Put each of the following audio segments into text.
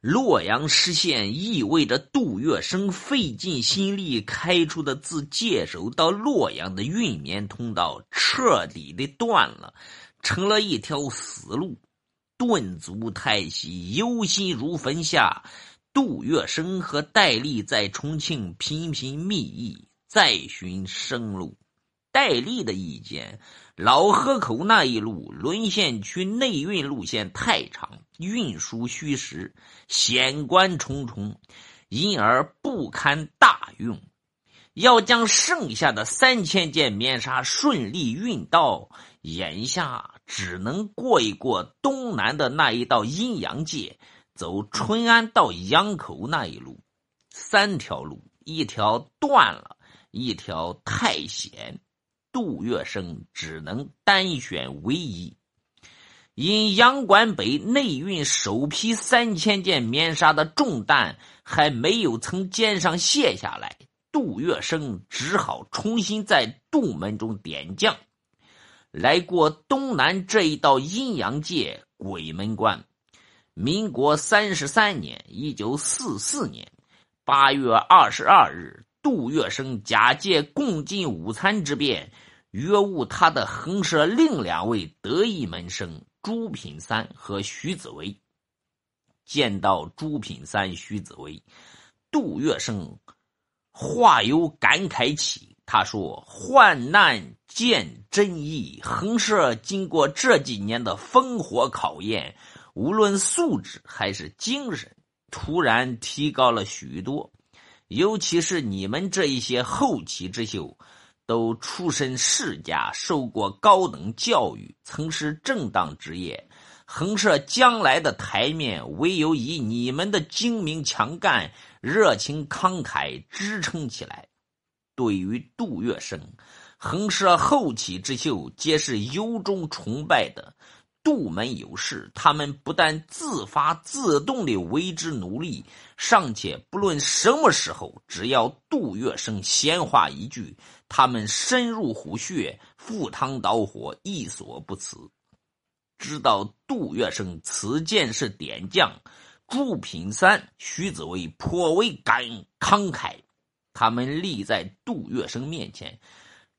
洛阳失陷意味着杜月笙费尽心力开出的自界首到洛阳的运绵通道彻底的断了，成了一条死路。顿足太息，忧心如焚下，杜月笙和戴笠在重庆频频密议，再寻生路。戴笠的意见。老河口那一路沦陷区内运路线太长，运输虚实，险关重重，因而不堪大用。要将剩下的三千件棉纱顺利运到，眼下只能过一过东南的那一道阴阳界，走淳安到阳口那一路。三条路，一条断了，一条太险。杜月笙只能单选唯一。因杨关北内运首批三千件棉纱的重担还没有从肩上卸下来，杜月笙只好重新在杜门中点将，来过东南这一道阴阳界鬼门关。民国三十三年（一九四四年）八月二十二日。杜月笙假借共进午餐之便，约晤他的横社另两位得意门生朱品三和徐子维。见到朱品三、徐子维，杜月笙话由感慨起。他说：“患难见真意，横社经过这几年的烽火考验，无论素质还是精神，突然提高了许多。”尤其是你们这一些后起之秀，都出身世家，受过高等教育，曾是正当职业，横社将来的台面，唯有以你们的精明强干、热情慷慨支撑起来。对于杜月笙，横社后起之秀，皆是由衷崇拜的。杜门有事，他们不但自发自动的为之努力，尚且不论什么时候，只要杜月笙闲话一句，他们深入虎穴，赴汤蹈火，亦所不辞。知道杜月笙此件是点将，朱品三、徐子威颇为感慷慨，他们立在杜月笙面前，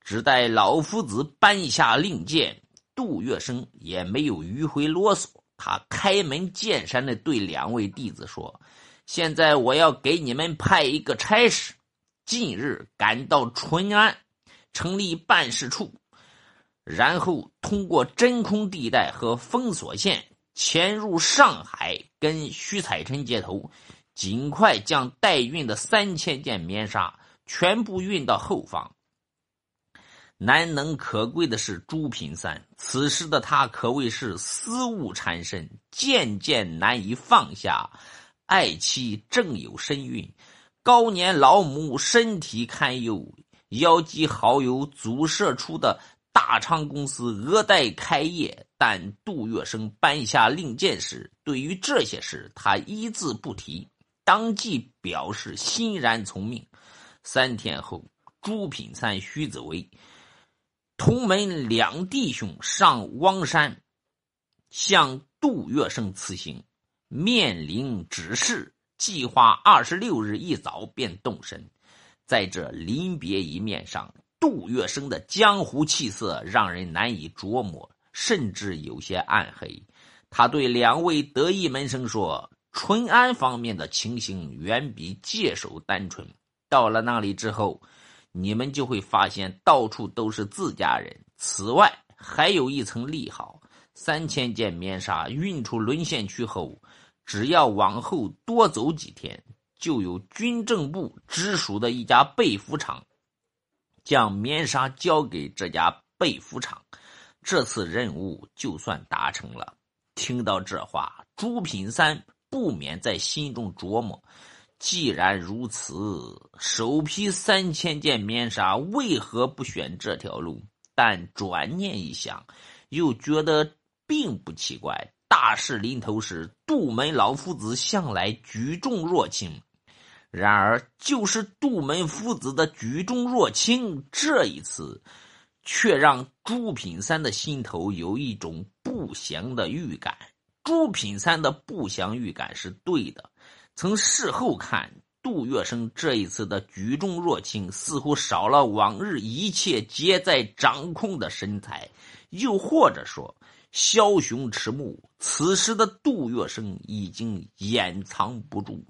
只待老夫子颁下令箭。杜月笙也没有迂回啰嗦，他开门见山的对两位弟子说：“现在我要给你们派一个差事，近日赶到淳安，成立办事处，然后通过真空地带和封锁线潜入上海，跟徐彩臣接头，尽快将代运的三千件棉纱全部运到后方。”难能可贵的是朱品三，此时的他可谓是思物缠身，渐渐难以放下。爱妻正有身孕，高年老母身体堪忧，邀集好友组设出的大昌公司额待开业。但杜月笙颁下令箭时，对于这些事他一字不提，当即表示欣然从命。三天后，朱品三、徐子维。同门两弟兄上汪山，向杜月笙辞行，面临指示，计划二十六日一早便动身。在这临别一面上，杜月笙的江湖气色让人难以琢磨，甚至有些暗黑。他对两位得意门生说：“淳安方面的情形远比界首单纯，到了那里之后。”你们就会发现，到处都是自家人。此外，还有一层利好：三千件棉纱运出沦陷区后，只要往后多走几天，就有军政部直属的一家被服厂，将棉纱交给这家被服厂，这次任务就算达成了。听到这话，朱品三不免在心中琢磨。既然如此，首批三千件棉纱为何不选这条路？但转念一想，又觉得并不奇怪。大事临头时，杜门老夫子向来举重若轻。然而，就是杜门夫子的举重若轻，这一次却让朱品三的心头有一种不祥的预感。朱品三的不祥预感是对的。从事后看，杜月笙这一次的举重若轻，似乎少了往日一切皆在掌控的神采，又或者说，枭雄迟暮，此时的杜月笙已经掩藏不住。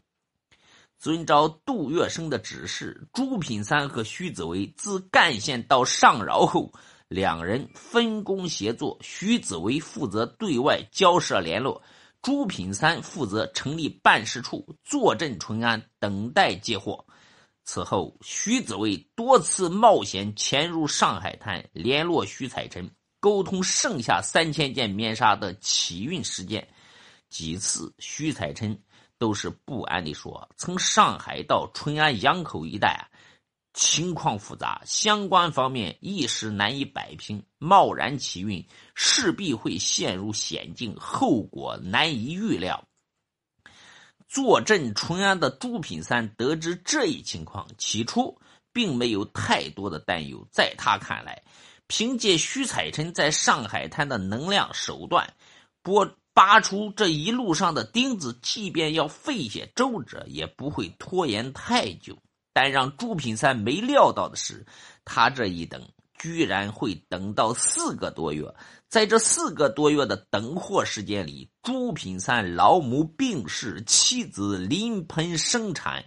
遵照杜月笙的指示，朱品三和徐子维自赣县到上饶后，两人分工协作，徐子维负责对外交涉联络。朱品三负责成立办事处，坐镇淳安，等待接货。此后，徐子维多次冒险潜入上海滩，联络徐彩臣，沟通剩下三千件棉纱的起运时间。几次，徐彩臣都是不安地说：“从上海到淳安洋口一带。”情况复杂，相关方面一时难以摆平。贸然起运，势必会陷入险境，后果难以预料。坐镇淳安的朱品三得知这一情况，起初并没有太多的担忧。在他看来，凭借徐彩臣在上海滩的能量手段，拨拔出这一路上的钉子，即便要费些周折，也不会拖延太久。但让朱品三没料到的是，他这一等居然会等到四个多月。在这四个多月的等货时间里，朱品三老母病逝，妻子临盆生产，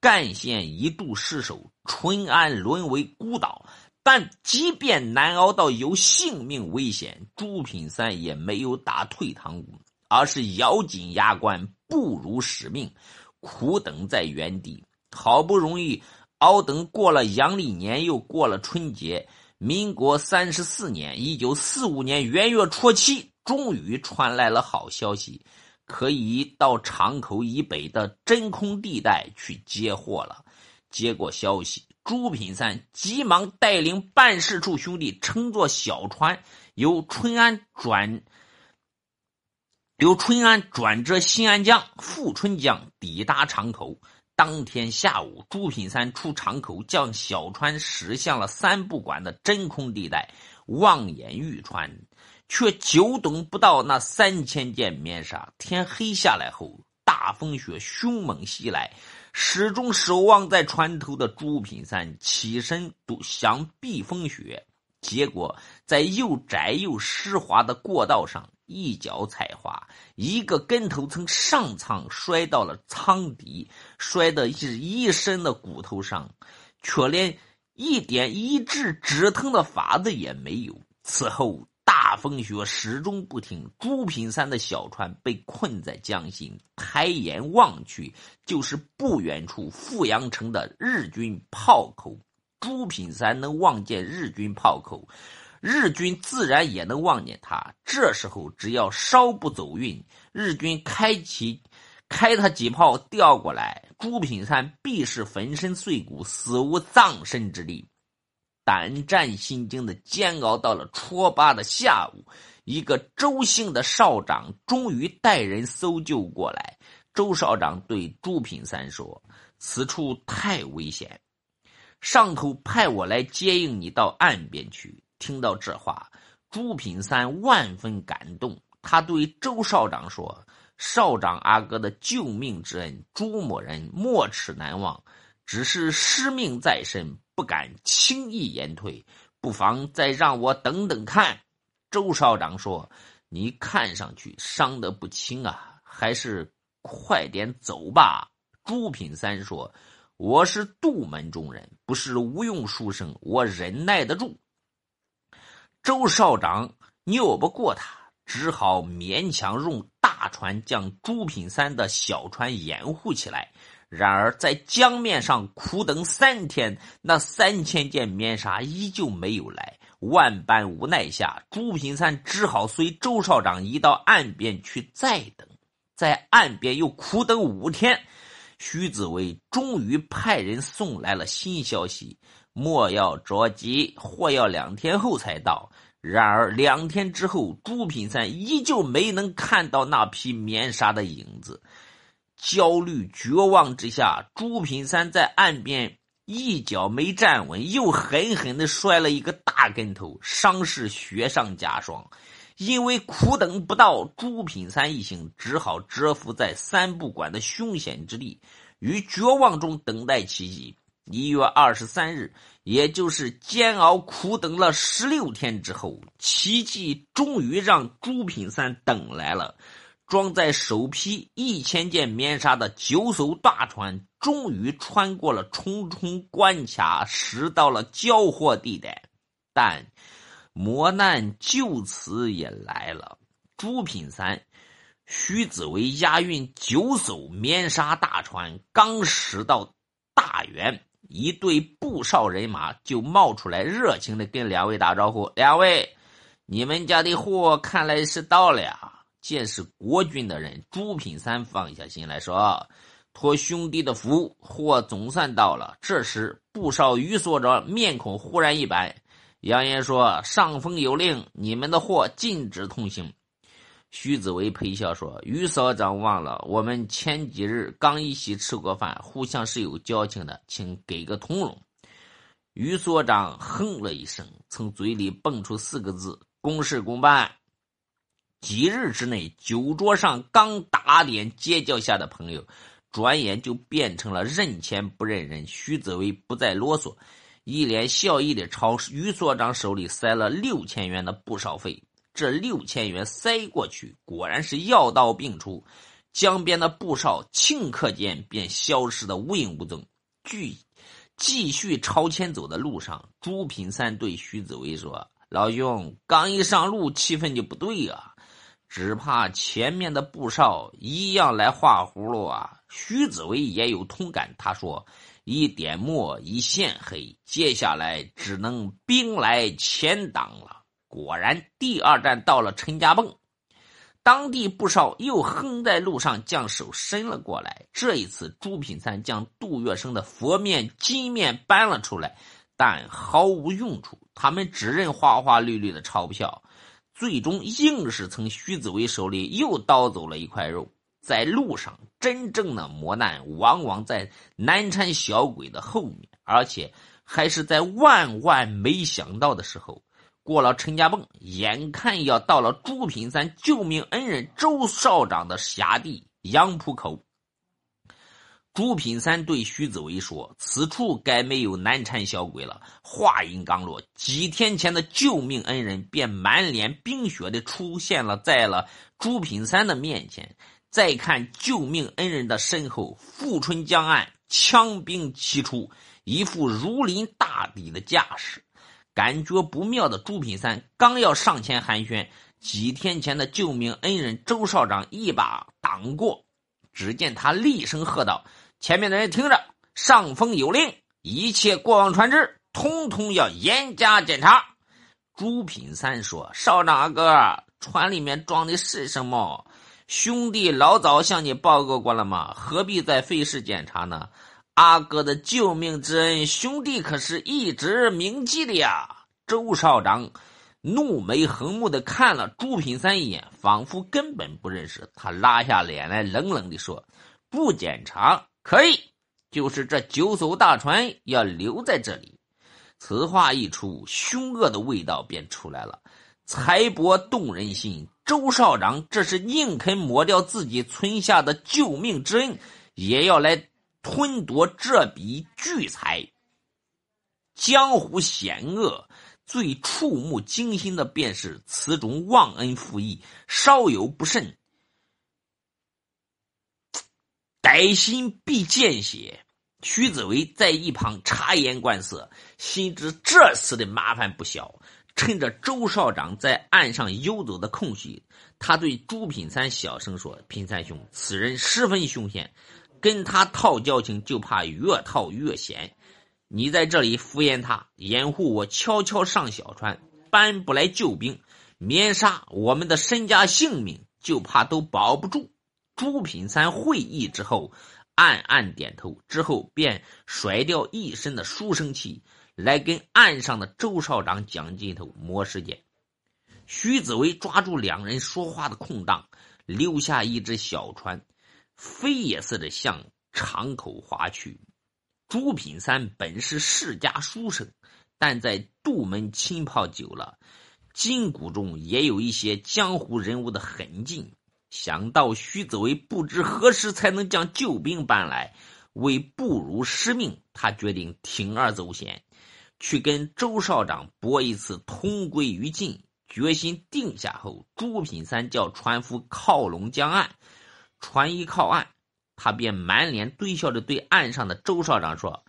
赣县一度失守，淳安沦为孤岛。但即便难熬到有性命危险，朱品三也没有打退堂鼓，而是咬紧牙关，不辱使命，苦等在原地。好不容易熬等过了阳历年，又过了春节。民国三十四年（一九四五年）元月初七，终于传来了好消息，可以到长口以北的真空地带去接货了。接过消息，朱品三急忙带领办事处兄弟乘坐小船，由春安转由春安转至新安江、富春江，抵达长口。当天下午，朱品三出场口，将小船驶向了三不管的真空地带，望眼欲穿，却久等不到那三千件棉纱。天黑下来后，大风雪凶猛袭来，始终守望在船头的朱品三起身都想避风雪，结果在又窄又湿滑的过道上。一脚踩滑，一个跟头从上舱摔到了舱底，摔得是一身的骨头伤，却连一点医治止疼的法子也没有。此后大风雪始终不停，朱品三的小船被困在江心，抬眼望去就是不远处富阳城的日军炮口。朱品三能望见日军炮口。日军自然也能望见他。这时候，只要稍不走运，日军开起开他几炮调过来，朱品三必是粉身碎骨，死无葬身之地。胆战心惊的煎熬到了初八的下午，一个周姓的少长终于带人搜救过来。周少长对朱品三说：“此处太危险，上头派我来接应你到岸边去。”听到这话，朱品三万分感动。他对周少长说：“少长阿哥的救命之恩，朱某人没齿难忘。只是师命在身，不敢轻易言退，不妨再让我等等看。”周少长说：“你看上去伤得不轻啊，还是快点走吧。”朱品三说：“我是杜门中人，不是无用书生，我忍耐得住。”周少长拗不过他，只好勉强用大船将朱品三的小船掩护起来。然而在江面上苦等三天，那三千件棉纱依旧没有来。万般无奈下，朱品三只好随周少长移到岸边去再等。在岸边又苦等五天，徐子维终于派人送来了新消息。莫要着急，货要两天后才到。然而两天之后，朱品三依旧没能看到那匹棉纱的影子。焦虑绝望之下，朱品三在岸边一脚没站稳，又狠狠地摔了一个大跟头，伤势雪上加霜。因为苦等不到，朱品三一行只好蛰伏在三不管的凶险之地，于绝望中等待奇迹。一月二十三日，也就是煎熬苦等了十六天之后，奇迹终于让朱品三等来了。装载首批一千件棉纱的九艘大船，终于穿过了重重关卡，驶到了交货地带。但磨难就此也来了。朱品三、徐子维押运九艘棉纱大船，刚驶到大原，一队布少人马就冒出来，热情的跟两位打招呼：“两位，你们家的货看来是到了。”见是国军的人，朱品三放下心来说：“托兄弟的福，货总算到了。”这时，布少于所长面孔忽然一白。扬言说：“上峰有令，你们的货禁止通行。”徐子维陪笑说：“于所长忘了，我们前几日刚一起吃过饭，互相是有交情的，请给个通融。”于所长哼了一声，从嘴里蹦出四个字：“公事公办。”几日之内，酒桌上刚打点街角下的朋友，转眼就变成了认钱不认人。徐子维不再啰嗦。一脸笑意的朝于所长手里塞了六千元的不少费，这六千元塞过去，果然是药到病除。江边的布少顷刻间便消失的无影无踪。继继续朝前走的路上，朱品三对徐子维说：“老兄，刚一上路，气氛就不对啊，只怕前面的布少一样来画葫芦啊。”徐子维也有同感，他说。一点墨，一线黑，接下来只能兵来钱挡了。果然，第二站到了陈家泵，当地不少又横在路上将手伸了过来。这一次，朱品三将杜月笙的佛面、金面搬了出来，但毫无用处。他们只认花花绿绿的钞票，最终硬是从徐子维手里又盗走了一块肉。在路上，真正的磨难往往在难缠小鬼的后面，而且还是在万万没想到的时候。过了陈家泵，眼看要到了朱品三救命恩人周少长的辖地杨浦口。朱品三对徐子维说：“此处该没有难缠小鬼了。”话音刚落，几天前的救命恩人便满脸冰雪的出现了在了朱品三的面前。再看救命恩人的身后，富春江岸，枪兵齐出，一副如临大敌的架势。感觉不妙的朱品三刚要上前寒暄，几天前的救命恩人周少长一把挡过。只见他厉声喝道：“前面的人听着，上峰有令，一切过往船只，通通要严加检查。”朱品三说：“少长阿哥，船里面装的是什么？”兄弟老早向你报告过了吗？何必再费事检查呢？阿哥的救命之恩，兄弟可是一直铭记的呀！周少长怒眉横目的看了朱品三一眼，仿佛根本不认识他，拉下脸来，冷冷的说：“不检查可以，就是这九艘大船要留在这里。”此话一出，凶恶的味道便出来了。财帛动人心，周少长这是宁肯抹掉自己存下的救命之恩，也要来吞夺这笔巨财。江湖险恶，最触目惊心的便是此种忘恩负义，稍有不慎，歹心必见血。徐子维在一旁察言观色，心知这次的麻烦不小。趁着周少长在岸上游走的空隙，他对朱品三小声说：“品三兄，此人十分凶险，跟他套交情就怕越套越险。你在这里敷衍他，掩护我悄悄上小船，搬不来救兵，免杀我们的身家性命，就怕都保不住。”朱品三会意之后，暗暗点头，之后便甩掉一身的书生气。来跟岸上的周少长讲劲头磨时间。徐子维抓住两人说话的空档，留下一只小船，飞也似的向场口划去。朱品三本是世家书生，但在杜门浸泡久了，筋骨中也有一些江湖人物的痕迹。想到徐子伟不知何时才能将救兵搬来，为不辱使命，他决定铤而走险，去跟周少长搏一次同归于尽。决心定下后，朱品三叫船夫靠拢江岸，船一靠岸，他便满脸堆笑着对岸上的周少长说：“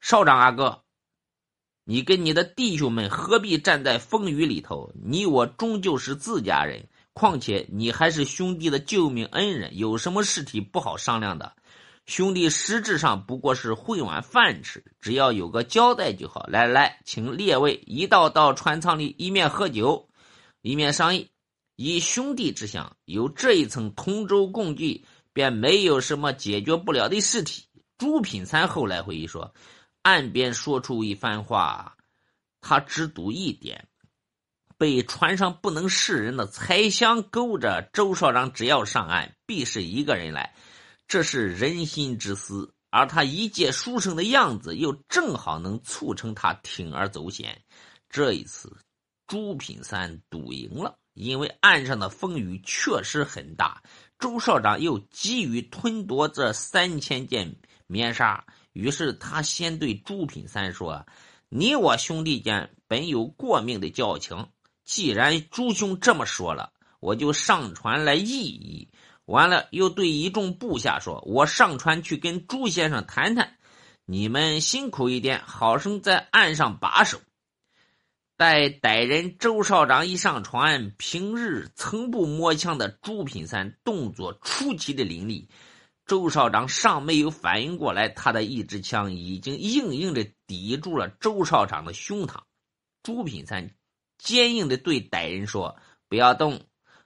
少长阿哥。”你跟你的弟兄们何必站在风雨里头？你我终究是自家人，况且你还是兄弟的救命恩人，有什么事体不好商量的？兄弟实质上不过是混碗饭吃，只要有个交代就好。来来，请列位一道到船舱里，一面喝酒，一面商议。以兄弟之相，有这一层同舟共济，便没有什么解决不了的事体。朱品三后来回忆说。岸边说出一番话，他只赌一点：被船上不能示人的财香勾着，周少长只要上岸，必是一个人来。这是人心之思，而他一介书生的样子，又正好能促成他铤而走险。这一次，朱品三赌赢了，因为岸上的风雨确实很大。周少长又急于吞夺这三千件棉纱。于是他先对朱品三说：“你我兄弟间本有过命的交情，既然朱兄这么说了，我就上船来议议。”完了，又对一众部下说：“我上船去跟朱先生谈谈，你们辛苦一点，好生在岸上把守。”待歹人周少长一上船，平日从不摸枪的朱品三动作出奇的凌厉。周少长尚没有反应过来，他的一支枪已经硬硬的抵住了周少长的胸膛。朱品三坚硬的对歹人说：“不要动，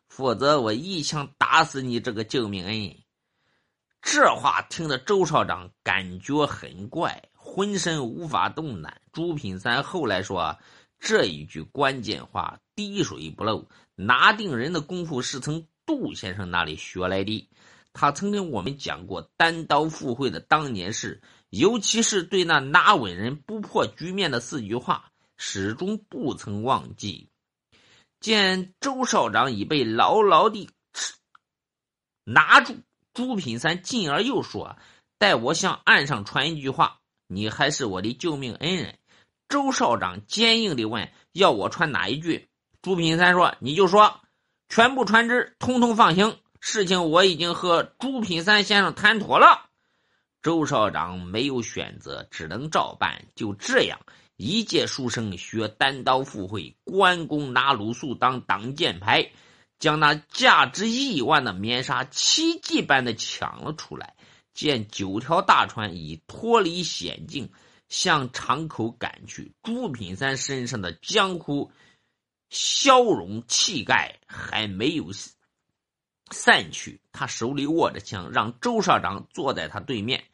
否则我一枪打死你这个救命恩人。”这话听得周少长感觉很怪，浑身无法动弹。朱品三后来说：“这一句关键话滴水不漏，拿定人的功夫是从杜先生那里学来的。”他曾跟我们讲过单刀赴会的当年事，尤其是对那拿稳人不破局面的四句话，始终不曾忘记。见周少长已被牢牢地拿住，朱品三进而又说：“待我向岸上传一句话，你还是我的救命恩人。”周少长坚硬地问：“要我穿哪一句？”朱品三说：“你就说，全部船只通通放行。”事情我已经和朱品三先生谈妥了，周少长没有选择，只能照办。就这样，一介书生学单刀赴会，关公拿鲁肃当挡箭牌，将那价值亿万的棉纱奇迹般的抢了出来。见九条大船已脱离险境，向场口赶去，朱品三身上的江湖消融气概还没有。散去，他手里握着枪，让周少长坐在他对面。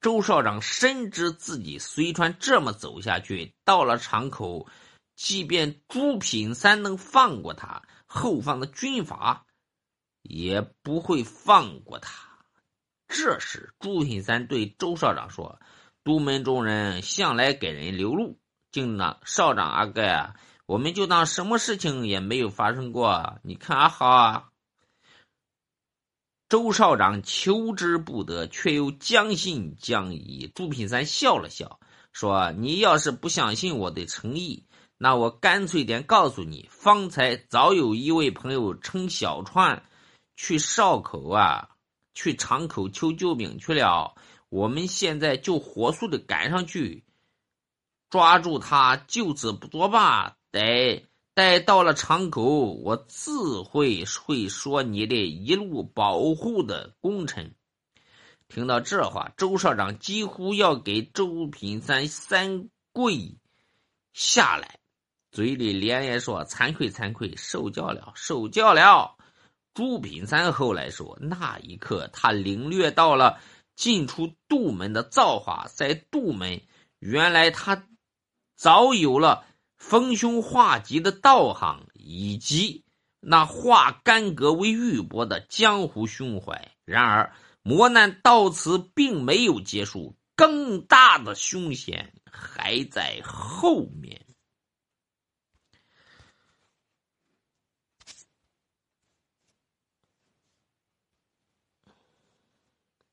周少长深知自己随船这么走下去，到了场口，即便朱品三能放过他，后方的军阀也不会放过他。这时，朱品三对周少长说：“独门中人向来给人留路，就那少长阿哥呀，我们就当什么事情也没有发生过。你看阿好啊。”周少长求之不得，却又将信将疑。朱品三笑了笑，说：“你要是不相信我的诚意，那我干脆点告诉你，方才早有一位朋友乘小船去哨口啊，去场口求救兵去了。我们现在就火速的赶上去，抓住他，就此不作罢。得。”待到了场口，我自会会说你的一路保护的功臣。听到这话，周社长几乎要给周品三三跪下来，嘴里连连说：“惭愧，惭愧，受教了，受教了。”朱品三后来说，那一刻他领略到了进出杜门的造化，在杜门，原来他早有了。逢凶化吉的道行，以及那化干戈为玉帛的江湖胸怀。然而，磨难到此并没有结束，更大的凶险还在后面。